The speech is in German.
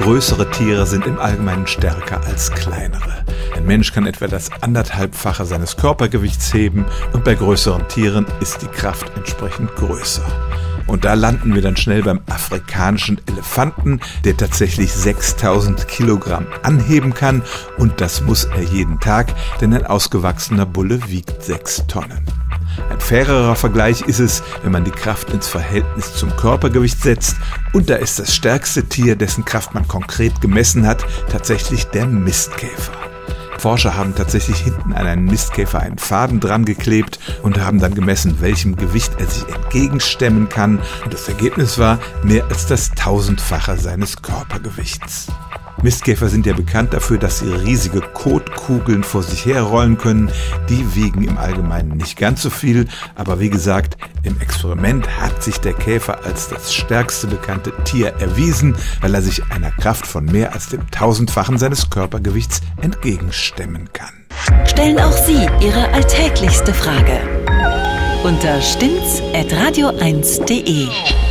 größere Tiere sind im Allgemeinen stärker als kleinere. Ein Mensch kann etwa das anderthalbfache seines Körpergewichts heben und bei größeren Tieren ist die Kraft entsprechend größer. Und da landen wir dann schnell beim afrikanischen Elefanten, der tatsächlich 6000 Kilogramm anheben kann. Und das muss er jeden Tag, denn ein ausgewachsener Bulle wiegt 6 Tonnen. Ein fairerer Vergleich ist es, wenn man die Kraft ins Verhältnis zum Körpergewicht setzt. Und da ist das stärkste Tier, dessen Kraft man konkret gemessen hat, tatsächlich der Mistkäfer. Forscher haben tatsächlich hinten an einen Mistkäfer einen Faden dran geklebt und haben dann gemessen, welchem Gewicht er sich entgegenstemmen kann. Und das Ergebnis war mehr als das tausendfache seines Körpergewichts. Mistkäfer sind ja bekannt dafür, dass sie riesige Kotkugeln vor sich herrollen können. Die wiegen im Allgemeinen nicht ganz so viel, aber wie gesagt, im Experiment hat sich der Käfer als das stärkste bekannte Tier erwiesen, weil er sich einer Kraft von mehr als dem tausendfachen seines Körpergewichts entgegenstemmen kann. Stellen auch Sie Ihre alltäglichste Frage unter stimmt's at radio1.de.